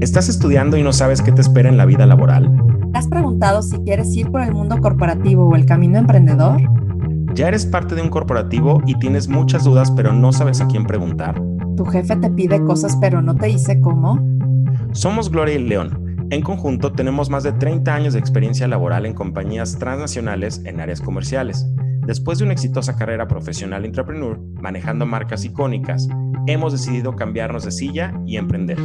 ¿Estás estudiando y no sabes qué te espera en la vida laboral? ¿Te has preguntado si quieres ir por el mundo corporativo o el camino emprendedor? ¿Ya eres parte de un corporativo y tienes muchas dudas pero no sabes a quién preguntar? ¿Tu jefe te pide cosas pero no te dice cómo? Somos Gloria y León. En conjunto tenemos más de 30 años de experiencia laboral en compañías transnacionales en áreas comerciales. Después de una exitosa carrera profesional entrepreneur, manejando marcas icónicas, hemos decidido cambiarnos de silla y emprender.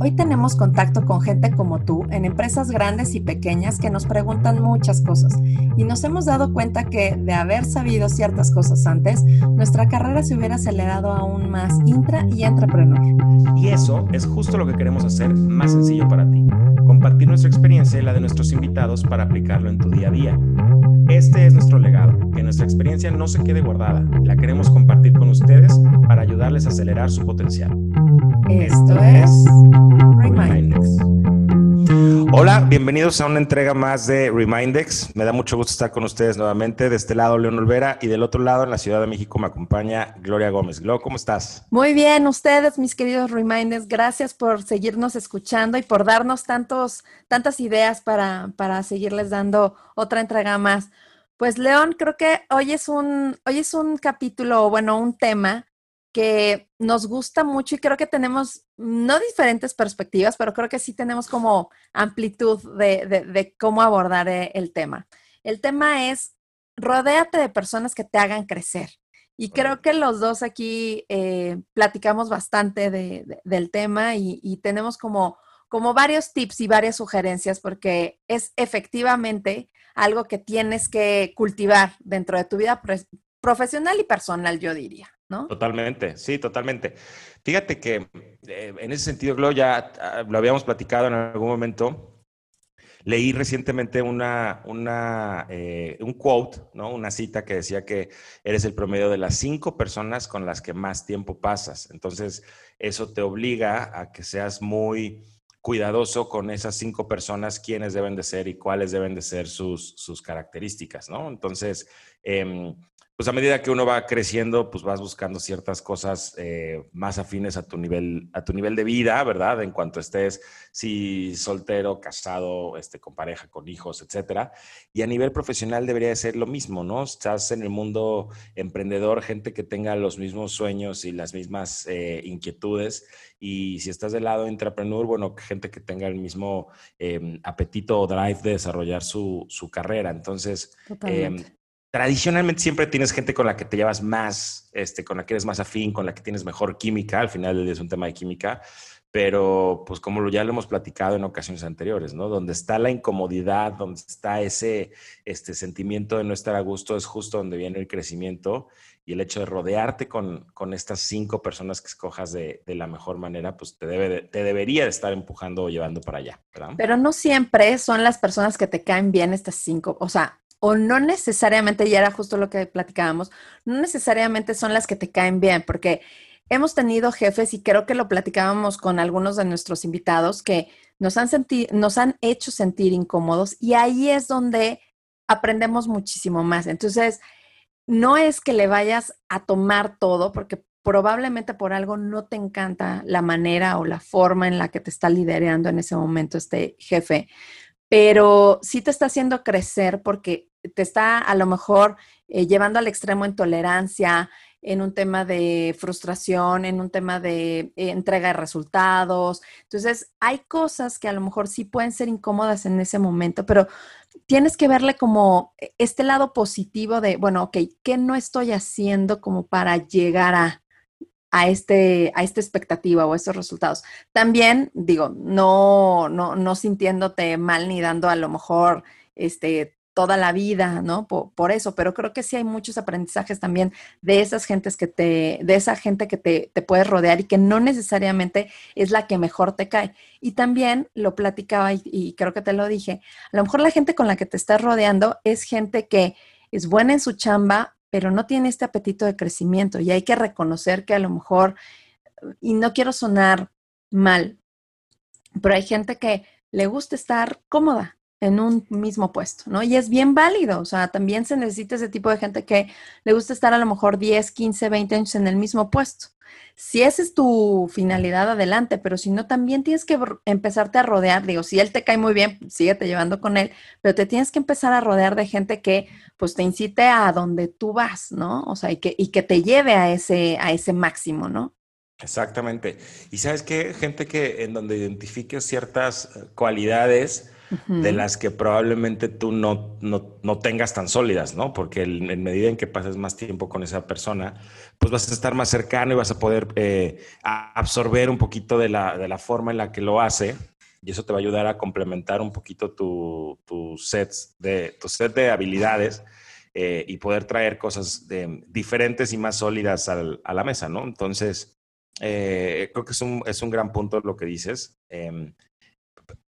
Hoy tenemos contacto con gente como tú en empresas grandes y pequeñas que nos preguntan muchas cosas y nos hemos dado cuenta que de haber sabido ciertas cosas antes, nuestra carrera se hubiera acelerado aún más intra y entrepreneur. Y eso es justo lo que queremos hacer más sencillo para ti. Compartir nuestra experiencia y la de nuestros invitados para aplicarlo en tu día a día. Este es nuestro legado, que nuestra experiencia no se quede guardada, la queremos compartir con ustedes para ayudarles a acelerar su potencial. Esto es Remindex. Hola, bienvenidos a una entrega más de Remindex. Me da mucho gusto estar con ustedes nuevamente. De este lado, León Olvera, y del otro lado, en la Ciudad de México, me acompaña Gloria Gómez. Glo, ¿cómo estás? Muy bien, ustedes, mis queridos Reminders, gracias por seguirnos escuchando y por darnos tantos, tantas ideas para, para seguirles dando otra entrega más. Pues León, creo que hoy es un, hoy es un capítulo, bueno, un tema que nos gusta mucho y creo que tenemos, no diferentes perspectivas, pero creo que sí tenemos como amplitud de, cómo abordar eh, el tema. El tema es, rodéate de personas que te hagan crecer. Y creo que los dos aquí eh, platicamos bastante del tema y, y, tenemos como, como varios tips y varias sugerencias porque es efectivamente algo que tienes que cultivar dentro de tu vida profesional y personal, yo diría. Totalmente, sí, totalmente. Fíjate que eh, en ese sentido, Glo, ya ah, lo habíamos platicado en algún momento. Leí recientemente una, una eh, un quote, ¿no? una cita que decía que eres el promedio de las cinco personas con las que más tiempo pasas. Entonces, eso te obliga a que seas muy cuidadoso con esas cinco personas, quiénes deben de ser y cuáles deben de ser sus, sus características, ¿no? Entonces, eh, pues a medida que uno va creciendo, pues vas buscando ciertas cosas eh, más afines a tu nivel, a tu nivel de vida, ¿verdad? En cuanto estés, si soltero, casado, este, con pareja, con hijos, etcétera. Y a nivel profesional debería de ser lo mismo, ¿no? Estás en el mundo emprendedor, gente que tenga los mismos sueños y las mismas eh, inquietudes. Y si estás del lado entrepreneur, bueno, gente que tenga el mismo em, apetito o drive de desarrollar su, su carrera. Entonces, tradicionalmente siempre tienes gente con la que te llevas más, este, con la que eres más afín, con la que tienes mejor química. Al final es un tema de química, pero pues como ya lo hemos platicado en ocasiones anteriores, ¿no? Donde está la incomodidad, donde está ese este, sentimiento de no estar a gusto, es justo donde viene el crecimiento y el hecho de rodearte con, con estas cinco personas que escojas de, de la mejor manera, pues te, debe, te debería de estar empujando o llevando para allá. Pero no siempre son las personas que te caen bien estas cinco, o sea, o no necesariamente, y era justo lo que platicábamos, no necesariamente son las que te caen bien, porque hemos tenido jefes y creo que lo platicábamos con algunos de nuestros invitados que nos han, nos han hecho sentir incómodos y ahí es donde aprendemos muchísimo más. Entonces, no es que le vayas a tomar todo, porque probablemente por algo no te encanta la manera o la forma en la que te está liderando en ese momento este jefe, pero sí te está haciendo crecer porque te está a lo mejor eh, llevando al extremo en tolerancia, en un tema de frustración, en un tema de eh, entrega de resultados. Entonces, hay cosas que a lo mejor sí pueden ser incómodas en ese momento, pero tienes que verle como este lado positivo de, bueno, ok, ¿qué no estoy haciendo como para llegar a, a, este, a esta expectativa o a estos resultados. También, digo, no, no, no sintiéndote mal ni dando a lo mejor este, toda la vida, ¿no? Por, eso, pero creo que sí hay muchos aprendizajes también de esas gentes que te, de esa gente que te, te puedes rodear y que no necesariamente es la que mejor te cae. Y también lo platicaba y, y creo que te lo dije, a lo mejor la gente con la que te estás rodeando es gente que es buena en su chamba, pero no tiene este apetito de crecimiento y hay que reconocer que a lo mejor, y no quiero sonar mal, pero hay gente que le gusta estar cómoda en un mismo puesto, ¿no? Y es bien válido, o sea, también se necesita ese tipo de gente que le gusta estar a lo mejor 10, 15, 20 años en el mismo puesto. Si esa es tu finalidad, adelante, pero si no, también tienes que empezarte a rodear, digo, si él te cae muy bien, síguete llevando con él, pero te tienes que empezar a rodear de gente que pues te incite a donde tú vas, ¿no? O sea, y que, y que te lleve a ese, a ese máximo, ¿no? Exactamente. Y sabes qué, gente que en donde identifiques ciertas de las que probablemente tú no, no, tengas tan sólidas, ¿no? Porque en medida en que pases más tiempo con esa persona, pues vas a estar más cercano y vas a poder eh, absorber un poquito de la, de la, forma en la que lo hace. Y eso te va a ayudar a complementar un poquito tu, tu, sets de, tu set de habilidades eh, y poder traer cosas diferentes y más sólidas al, a la mesa, ¿no? Entonces, eh, creo que es un, es un, gran punto lo que dices. Em,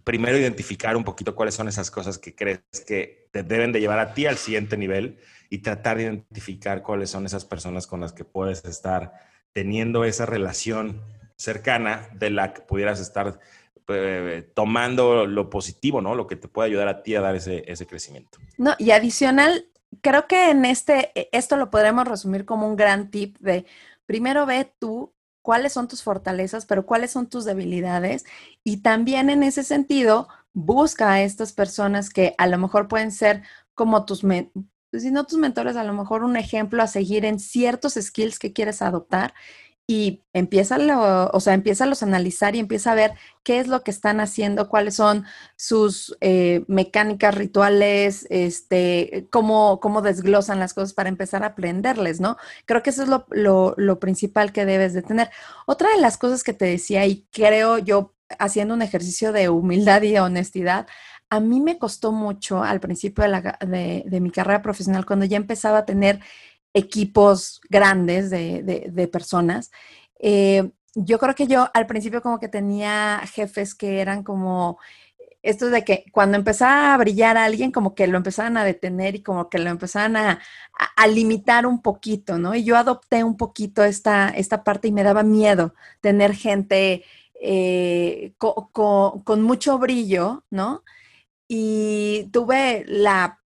primero identificar un poquito cuáles son esas cosas que crees que te deben de llevar a ti al siguiente nivel y tratar de identificar cuáles son esas personas con las que puedes estar teniendo esa relación cercana de la que pudieras estar eh, tomando lo positivo, ¿no? Lo que te puede ayudar a ti a dar ese, ese crecimiento. No, y adicional, creo que en este, esto lo podremos resumir como un gran tip de primero ve tú cuáles son tus fortalezas, pero cuáles son tus debilidades. Y también en ese sentido, busca a estas personas que a lo mejor pueden ser como tus, si no tus mentores, a lo mejor un ejemplo a seguir en ciertos skills que quieres adoptar y empieza, o sea, empieza a analizar y empieza a ver qué es lo que están haciendo, cuáles son sus eh, mecánicas rituales, este, cómo, cómo desglosan las cosas para empezar a aprenderles, ¿no? Creo que eso es lo, lo principal que debes de tener. Otra de las cosas que te decía, y creo yo, haciendo un ejercicio de humildad y honestidad, a mí me costó mucho al principio de, la, de, de mi carrera profesional, cuando ya empezaba a tener equipos grandes de, personas. Eh, yo creo que yo al principio como que tenía jefes que eran como esto de que cuando empezaba a brillar a alguien, como que lo empezaban a detener y como que lo empezaban a, limitar un poquito, ¿no? Y yo adopté un poquito esta, esta parte y me daba miedo tener gente eh, con mucho brillo, ¿no? Y tuve la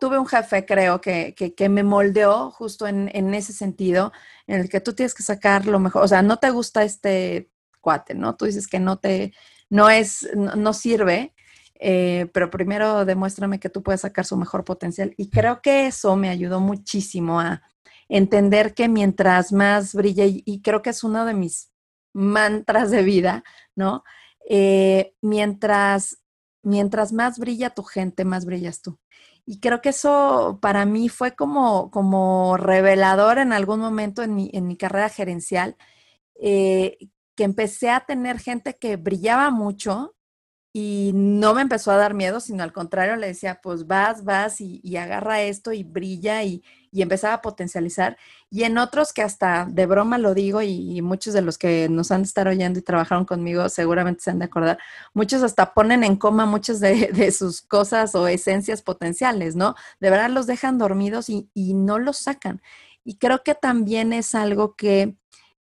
tuve un jefe, creo, que, que, me moldeó justo en, en, ese sentido, en el que tú tienes que sacar lo mejor, o sea, no te gusta este cuate, ¿no? Tú dices que no te, no es, no, sirve, eh, pero primero demuéstrame que tú puedes sacar su mejor potencial. Y creo que eso me ayudó muchísimo a entender que mientras más brilla, y, creo que es uno de mis mantras de vida, ¿no? Eh, mientras, mientras más brilla tu gente, más brillas tú. Y creo que eso para mí fue como, como revelador en algún momento en mi, en mi carrera gerencial, eh, que empecé a tener gente que brillaba mucho y no me empezó a dar miedo, sino al contrario, le decía, pues vas, vas y agarra esto y brilla y, y empezaba a potencializar. Y en otros que hasta de broma lo digo y, muchos de los que nos han de estar oyendo y trabajaron conmigo seguramente se han de acordar, muchos hasta ponen en coma muchas de, sus cosas o esencias potenciales, ¿no? De verdad los dejan dormidos y, no los sacan. Y creo que también es algo que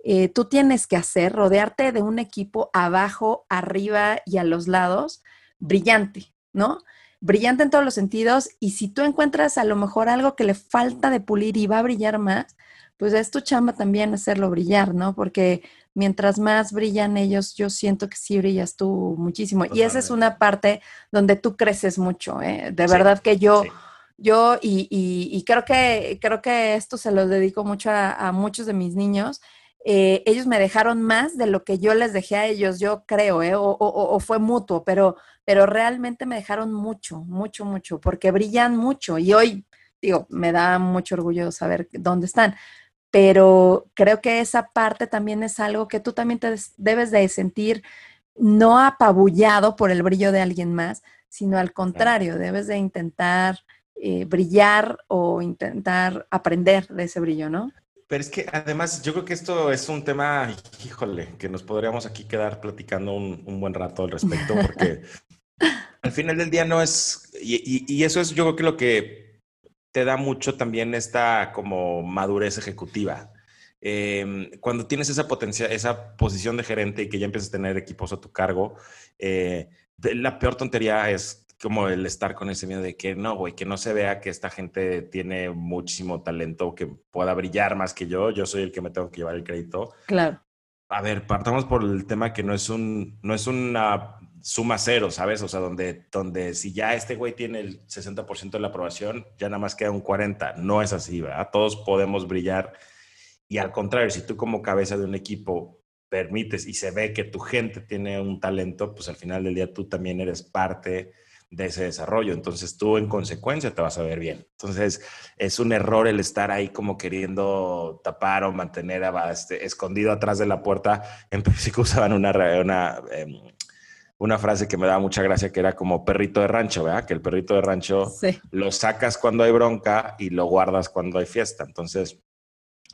eh, tú tienes que hacer, rodearte de un equipo abajo, arriba y a los lados, brillante, ¿no? Brillante en todos los sentidos y si tú encuentras a lo mejor algo que le falta de pulir y va a brillar más, pues es tu chamba también hacerlo brillar, ¿no? Porque mientras más brillan ellos, yo siento que sí brillas tú muchísimo. Y esa es una parte donde tú creces mucho, ¿eh? De verdad que yo... Yo, y, y, creo que creo que esto se lo dedico mucho a, muchos de mis niños. Eh, ellos me dejaron más de lo que yo les dejé a ellos, yo creo, ¿eh? o, o, fue mutuo, pero pero realmente me dejaron mucho, mucho, mucho, porque brillan mucho y hoy, digo, me da mucho orgullo saber dónde están, pero creo que esa parte también es algo que tú también te debes de sentir no apabullado por el brillo de alguien más, sino al contrario, debes de intentar eh, brillar o intentar aprender de ese brillo, ¿no? Pero es que además yo creo que esto es un tema, híjole, que nos podríamos aquí quedar platicando un, un buen rato al respecto, porque al final del día no es, y, eso es yo creo que lo que te da mucho también esta como madurez ejecutiva. Em, cuando tienes esa potencia, esa posición de gerente y que ya empiezas a tener equipos a tu cargo, eh, la peor tontería es como el estar con ese miedo de que no, güey, que no se vea que esta gente tiene muchísimo talento, que pueda brillar más que yo, yo soy el que me tengo que llevar el crédito. Claro. A ver, partamos por el tema que no es un, no es una suma cero, ¿sabes? O sea, donde, donde si ya este güey tiene el 60% de la aprobación, ya nada más queda un 40%. No es así, ¿verdad? Todos podemos brillar. Y al contrario, si tú como cabeza de un equipo permites y se ve que tu gente tiene un talento, pues al final del día tú también eres parte de ese desarrollo. Entonces tú en consecuencia te vas a ver bien. Entonces es un error el estar ahí como queriendo tapar o mantener este, escondido atrás de la puerta. En México usaban una, una, em, una frase que me daba mucha gracia que era como perrito de rancho, ¿verdad? Que el perrito de rancho lo sacas cuando hay bronca y lo guardas cuando hay fiesta. Entonces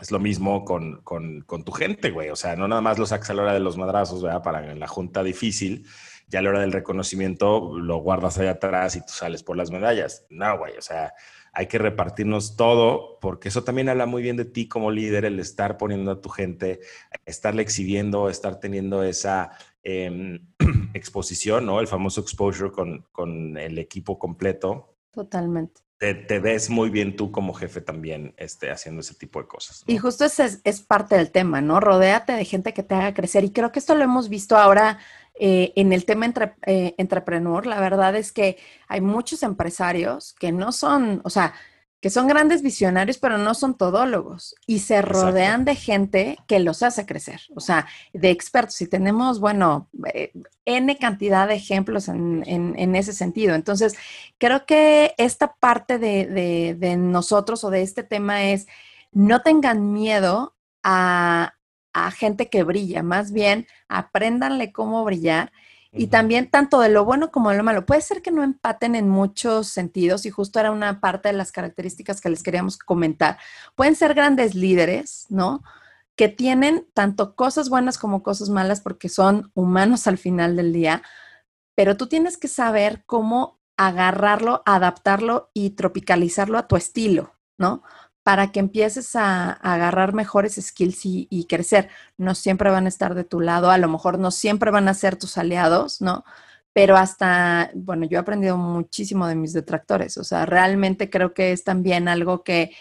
es lo mismo con, con, con tu gente, güey. O sea, no nada más lo sacas a la hora de los madrazos, ¿verdad? Para la junta difícil, ya a la hora del reconocimiento lo guardas allá atrás y tú sales por las medallas. No, güey, o sea, hay que repartirnos todo porque eso también habla muy bien de ti como líder, el estar poniendo a tu gente, estarle exhibiendo, estar teniendo esa em, exposición, ¿no? El famoso exposure con, con el equipo completo. Totalmente. Te, ves muy bien tú como jefe también este, haciendo ese tipo de cosas. Y justo ese es, parte del tema, ¿no? Rodéate de gente que te haga crecer. Y creo que esto lo hemos visto ahora eh, en el tema entre, eh, entrepreneur, la verdad es que hay muchos empresarios que no son, o sea, que son grandes visionarios, pero no son todólogos y se rodean de gente que los hace crecer, o sea, de expertos. Y tenemos, bueno, eh, N cantidad de ejemplos en, ese sentido. Entonces, creo que esta parte de, de nosotros o de este tema es, no tengan miedo a, a gente que brilla, más bien apréndanle cómo brillar. Y también tanto de lo bueno como de lo malo. Puede ser que no empaten en muchos sentidos y justo era una parte de las características que les queríamos comentar. Pueden ser grandes líderes, ¿no? Que tienen tanto cosas buenas como cosas malas porque son humanos al final del día, pero tú tienes que saber cómo agarrarlo, adaptarlo y tropicalizarlo a tu estilo, ¿no? Para que empieces a, agarrar mejores skills y, crecer. No siempre van a estar de tu lado, a lo mejor no siempre van a ser tus aliados, ¿no? Pero hasta, bueno, yo he aprendido muchísimo de mis detractores, o sea, realmente creo que es también algo que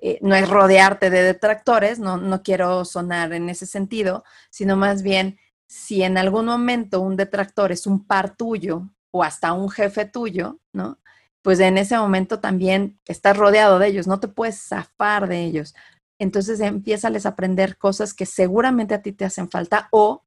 eh, no es rodearte de detractores, no, no quiero sonar en ese sentido, sino más bien si en algún momento un detractor es un par tuyo o hasta un jefe tuyo, ¿no? Pues en ese momento también estás rodeado de ellos, no te puedes zafar de ellos. Entonces empieza a aprender cosas que seguramente a ti te hacen falta o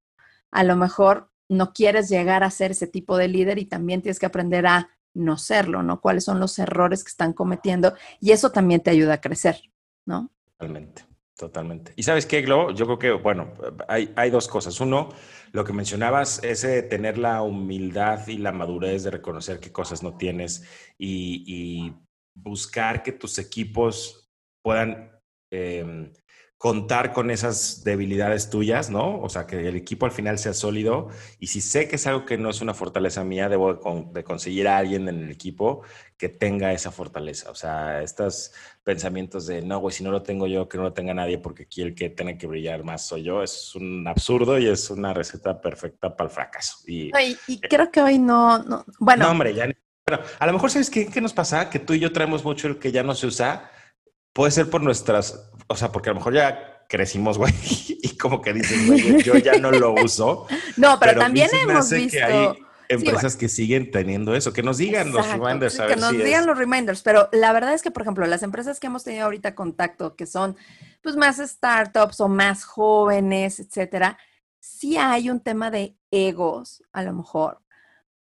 a lo mejor no quieres llegar a ser ese tipo de líder y también tienes que aprender a no serlo, ¿no? Cuáles son los errores que están cometiendo y eso también te ayuda a crecer, ¿no? Totalmente. Totalmente. Y sabes qué, Glo, yo creo que, bueno, hay, hay dos cosas. Uno, lo que mencionabas, ese tener la humildad y la madurez de reconocer qué cosas no tienes y, y buscar que tus equipos puedan eh, contar con esas debilidades tuyas, ¿no? O sea, que el equipo al final sea sólido. Y si sé que es algo que no es una fortaleza mía, debo de, conseguir a alguien en el equipo que tenga esa fortaleza. O sea, estos pensamientos de, no, güey, si no lo tengo yo, que no lo tenga nadie, porque aquí el que tiene que brillar más soy yo, es un absurdo y es una receta perfecta para el fracaso. Y, y creo que hoy no, no bueno. No, hombre, ya... Bueno, a lo mejor, ¿sabes qué, qué nos pasa? Que tú y yo traemos mucho el que ya no se usa puede ser por nuestras, o sea, porque a lo mejor ya crecimos, güey, y como que dicen, güey, yo ya no lo uso. no, pero, también hemos visto... Que hay empresas que siguen teniendo eso, que nos digan los reminders. que nos digan los reminders, pero la verdad es que, por ejemplo, las empresas que hemos tenido ahorita contacto, que son pues más startups o más jóvenes, etcétera, sí hay un tema de egos, a lo mejor,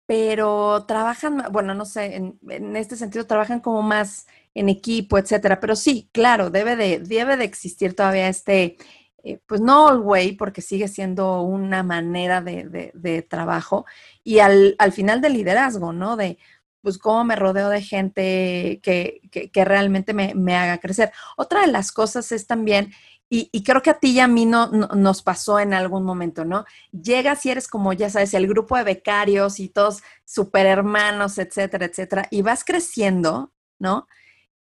pero trabajan, bueno, no sé, en, en este sentido trabajan como más en equipo, etcétera. Pero sí, claro, debe de, debe de existir todavía este, eh, pues no all way, porque sigue siendo una manera de, trabajo. Y al, final del liderazgo, ¿no? De, pues cómo me rodeo de gente que, que, realmente me, haga crecer. Otra de las cosas es también, y, creo que a ti y a mí no, nos pasó en algún momento, ¿no? Llegas y eres como, ya sabes, el grupo de becarios y todos super hermanos, etcétera, etcétera, y vas creciendo, ¿no?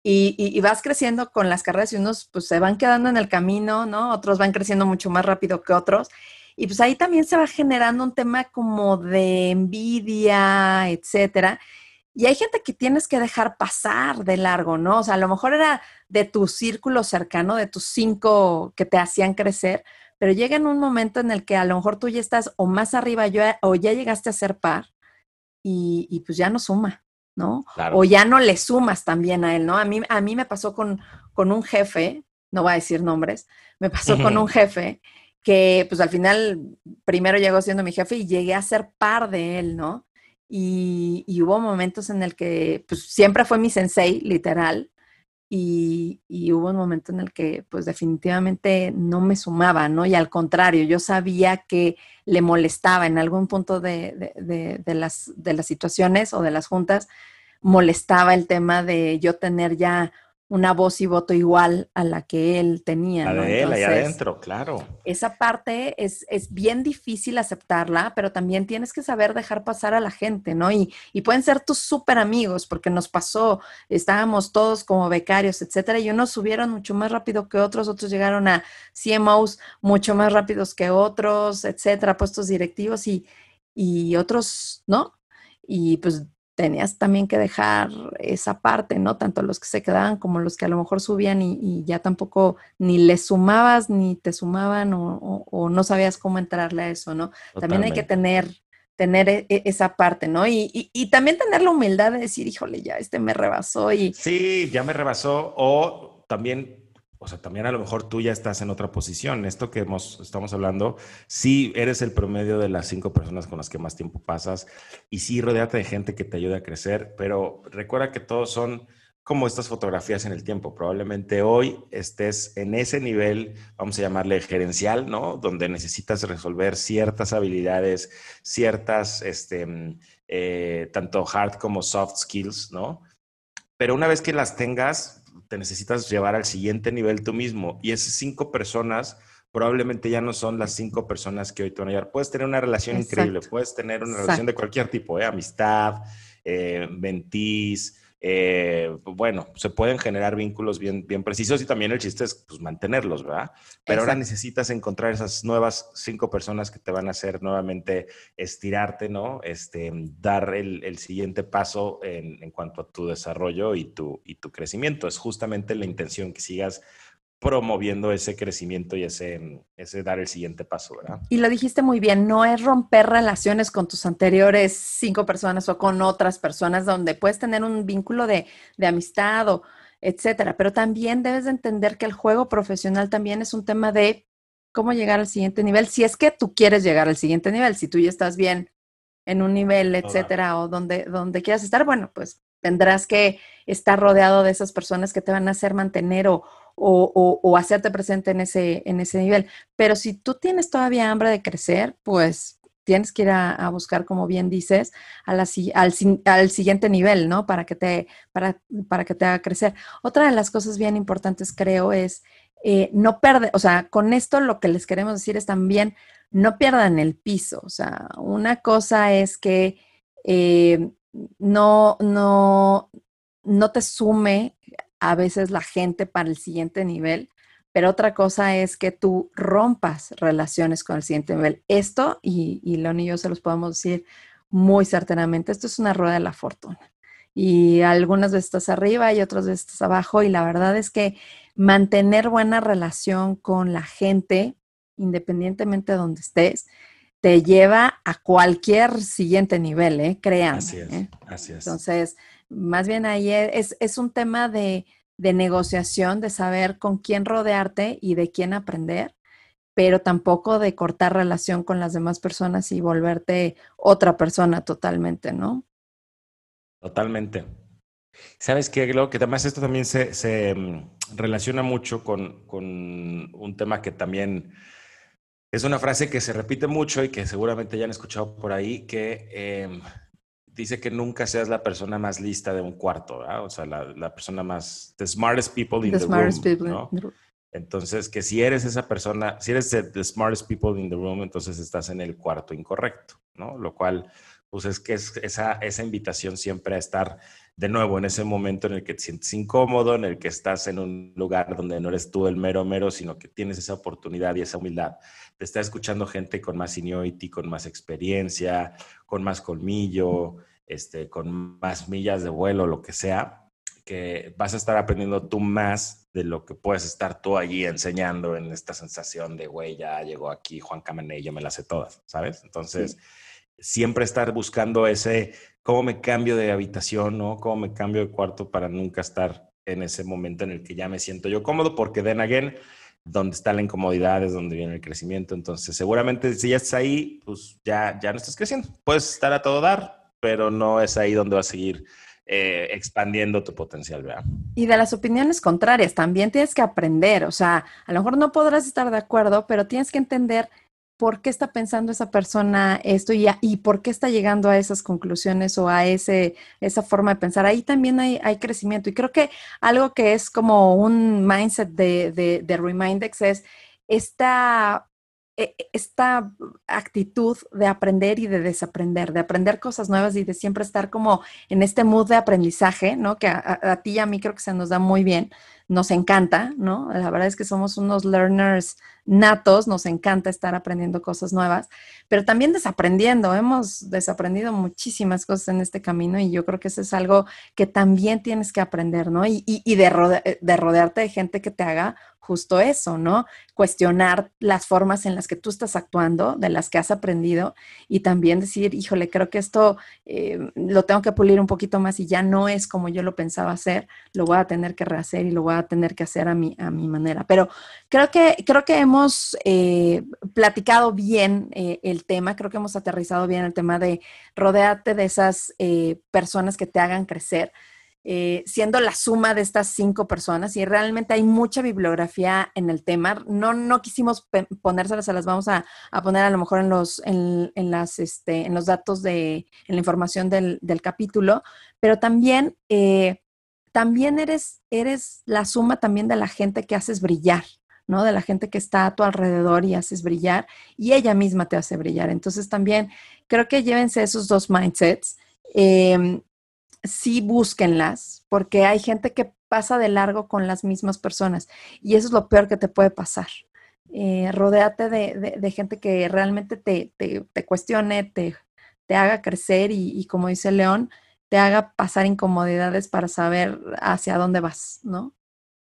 Y, vas creciendo con las carreras y unos pues se van quedando en el camino, ¿no? Otros van creciendo mucho más rápido que otros. Y pues ahí también se va generando un tema como de envidia, etcétera. Y hay gente que tienes que dejar pasar de largo, ¿no? O sea, a lo mejor era de tu círculo cercano, de tus cinco que te hacían crecer, pero llega en un momento en el que a lo mejor tú ya estás o más arriba o ya llegaste a ser par y, pues ya no suma, ¿no? O ya no le sumas también a él, ¿no? A mí, a mí me pasó con, con un jefe, no voy a decir nombres, me pasó con un jefe que pues al final primero llegó siendo mi jefe y llegué a ser par de él, ¿no? Y, hubo momentos en el que pues siempre fue mi sensei, literal, y, hubo un momento en el que pues definitivamente no me sumaba, ¿no? Y al contrario, yo sabía que le molestaba en algún punto de, de, las, de las situaciones o de las juntas, molestaba el tema de yo tener ya una voz y voto igual a la que él tenía. La de él, ahí adentro, claro. Esa parte es, es, bien difícil aceptarla, pero también tienes que saber dejar pasar a la gente, ¿no? Y, y pueden ser tus súper amigos, porque nos pasó, estábamos todos como becarios, etcétera, y unos subieron mucho más rápido que otros, otros llegaron a CMOs mucho más rápidos que otros, etcétera, puestos directivos y, y otros, ¿no? Y pues tenías también que dejar esa parte, ¿no? Tanto los que se quedaban como los que a lo mejor subían y, ya tampoco ni les sumabas ni te sumaban o, no sabías cómo entrarle a eso, ¿no? También hay que tener, tener e, e, esa parte, ¿no? Y, y, también tener la humildad de decir, híjole, ya este me rebasó y... Sí, ya me rebasó o también o sea, también a lo mejor tú ya estás en otra posición. Esto que hemos, estamos hablando, sí eres el promedio de las cinco personas con las que más tiempo pasas y sí rodeate de gente que te ayude a crecer, pero recuerda que todos son como estas fotografías en el tiempo. Probablemente hoy estés en ese nivel, vamos a llamarle gerencial, ¿no? Donde necesitas resolver ciertas habilidades, ciertas, este, mm, eh, tanto hard como soft skills, ¿no? Pero una vez que las tengas, te necesitas llevar al siguiente nivel tú mismo. Y esas cinco personas probablemente ya no son las cinco personas que hoy te van a llevar. Puedes tener una relación increíble, puedes tener una relación de cualquier tipo, ¿eh? amistad, eh, mentís, eh, bueno, se pueden generar vínculos bien, bien precisos y también el chiste es pues, mantenerlos, ¿verdad? Pero ahora necesitas encontrar esas nuevas cinco personas que te van a hacer nuevamente estirarte, ¿no? Este, dar el, siguiente paso en, en, cuanto a tu desarrollo y tu, y tu crecimiento. Es justamente la intención que sigas promoviendo ese crecimiento y ese, ese dar el siguiente paso, ¿verdad? Y lo dijiste muy bien, no es romper relaciones con tus anteriores cinco personas o con otras personas donde puedes tener un vínculo de, de amistad o etcétera, pero también debes de entender que el juego profesional también es un tema de cómo llegar al siguiente nivel, si es que tú quieres llegar al siguiente nivel, si tú ya estás bien en un nivel, etcétera, o donde, donde quieras estar, bueno, pues tendrás que estar rodeado de esas personas que te van a hacer mantener o, o, hacerte presente en ese, en ese nivel. Pero si tú tienes todavía hambre de crecer, pues tienes que ir a, buscar, como bien dices, al, siguiente nivel, ¿no? Para que, te, para, para que te haga crecer. Otra de las cosas bien importantes, creo, es eh, no perder, o sea, con esto lo que les queremos decir es también, no pierdan el piso. O sea, una cosa es que eh, no, no, no te sume a veces la gente para el siguiente nivel, pero otra cosa es que tú rompas relaciones con el siguiente nivel. Esto, y, y Leon y yo se los podemos decir muy certeramente, esto es una rueda de la fortuna. Y algunas veces estás arriba y otras veces estás abajo. Y la verdad es que mantener buena relación con la gente, independientemente de donde estés, te lleva a cualquier siguiente nivel, ¿eh? Créanme. Así es, ¿eh? así es. Entonces, más bien ahí es, es un tema de, de, negociación, de saber con quién rodearte y de quién aprender, pero tampoco de cortar relación con las demás personas y volverte otra persona totalmente, ¿no? Totalmente. ¿Sabes qué? Creo que además esto también se, se mm, relaciona mucho con, con, un tema que también es una frase que se repite mucho y que seguramente ya han escuchado por ahí, que eh, dice que nunca seas la persona más lista de un cuarto, ¿verdad? O sea, la, la persona más, the smartest people in the, room, ¿no? Entonces, que si eres esa persona, si eres the, smartest people in the room, entonces estás en el cuarto incorrecto, ¿no? Lo cual, pues es que es esa, invitación siempre a estar de nuevo en ese momento en el que te sientes incómodo, en el que estás en un lugar donde no eres tú el mero mero, sino que tienes esa oportunidad y esa humildad te está escuchando gente con más seniority, con más experiencia, con más colmillo, este, con más millas de vuelo, lo que sea, que vas a estar aprendiendo tú más de lo que puedes estar tú allí enseñando en esta sensación de, güey, ya llegó aquí Juan Camané yo me las sé todas, ¿sabes? Entonces, siempre estar buscando ese, cómo me cambio de habitación, ¿no? Cómo me cambio de cuarto para nunca estar en ese momento en el que ya me siento yo cómodo, porque then again, donde está la incomodidad es donde viene el crecimiento. Entonces, seguramente si ya estás ahí, pues ya, ya no estás creciendo. Puedes estar a todo dar, pero no es ahí donde vas a seguir eh, expandiendo tu potencial, ¿verdad? Y de las opiniones contrarias, también tienes que aprender. O sea, a lo mejor no podrás estar de acuerdo, pero tienes que entender por qué está pensando esa persona esto y, por qué está llegando a esas conclusiones o a ese, esa forma de pensar. Ahí también hay, crecimiento. Y creo que algo que es como un mindset de, de, de Remindex es esta e, e, esta actitud de aprender y de desaprender, de aprender cosas nuevas y de siempre estar como en este mood de aprendizaje, ¿no? Que a, ti y a mí creo que se nos da muy bien, nos encanta, ¿no? La verdad es que somos unos learners natos, nos encanta estar aprendiendo cosas nuevas, pero también desaprendiendo. Hemos desaprendido muchísimas cosas en este camino y yo creo que eso es algo que también tienes que aprender, ¿no? Y, y, y de, de rodearte de gente que te haga justo eso, ¿no? Cuestionar las formas en las que tú estás actuando, de las que has aprendido y también decir, híjole, creo que esto eh, lo tengo que pulir un poquito más y ya no es como yo lo pensaba hacer, lo voy a tener que rehacer y lo voy a tener que hacer a mi, a mi manera. Pero creo que, creo que hemos eh, platicado bien eh, el tema, creo que hemos aterrizado bien el tema de rodearte de esas eh, personas que te hagan crecer. Siendo la suma de estas cinco personas y realmente hay mucha bibliografía en el tema. No, no quisimos ponérselas, se las vamos a, a, poner a lo mejor en los, en, las, este, en los datos de, en la información del, del capítulo, pero también, también eres, eres la suma también de la gente que haces brillar. ¿no? De la gente que está a tu alrededor y haces brillar y ella misma te hace brillar. Entonces también creo que llévense esos dos mindsets. Eh, sí búsquenlas, porque hay gente que pasa de largo con las mismas personas y eso es lo peor que te puede pasar. Eh, rodéate de, de, gente que realmente te, te, te cuestione, te, te, haga crecer y, y, como dice León, te haga pasar incomodidades para saber hacia dónde vas, ¿no?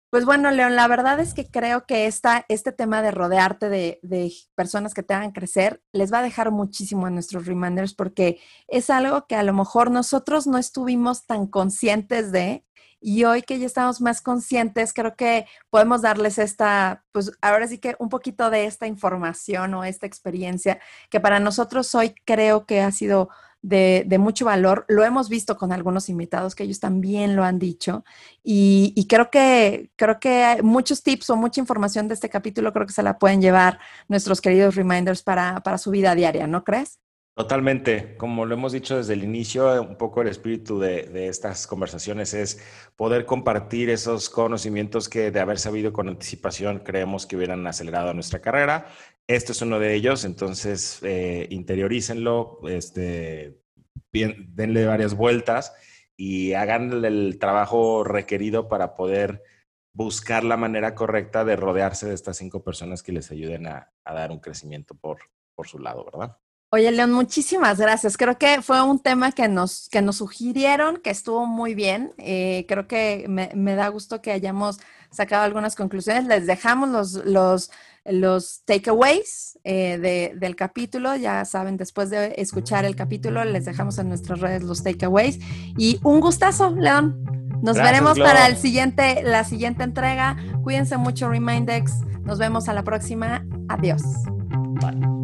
Pues bueno, León, la verdad es que creo que esta, este tema de rodearte de, de, personas que te hagan crecer les va a dejar muchísimo en nuestros reminders porque es algo que a lo mejor nosotros no estuvimos tan conscientes de y hoy que ya estamos más conscientes, creo que podemos darles esta, pues ahora sí que un poquito de esta información o esta experiencia que para nosotros hoy creo que ha sido de, mucho valor. Lo hemos visto con algunos invitados que ellos también lo han dicho y, y, creo que creo que muchos tips o mucha información de este capítulo creo que se la pueden llevar nuestros queridos reminders para, para su vida diaria, ¿no crees? Totalmente. Como lo hemos dicho desde el inicio, un poco el espíritu de, de, estas conversaciones es poder compartir esos conocimientos que de haber sabido con anticipación creemos que hubieran acelerado nuestra carrera. Este es uno de ellos, entonces eh, interiorícenlo, este, denle varias vueltas y hagan el trabajo requerido para poder buscar la manera correcta de rodearse de estas cinco personas que les ayuden a, a dar un crecimiento por, por su lado, ¿verdad? Oye, León, muchísimas gracias. Creo que fue un tema que nos, que nos sugirieron, que estuvo muy bien. Eh, creo que me, me, da gusto que hayamos sacado algunas conclusiones. Les dejamos los, los, los takeaways eh, de, del capítulo. Ya saben, después de escuchar el capítulo, les dejamos en nuestras redes los takeaways. Y un gustazo, León. Nos gracias, veremos para el siguiente, la siguiente entrega. Cuídense mucho, Remindex. Nos vemos a la próxima. Adiós. Bye.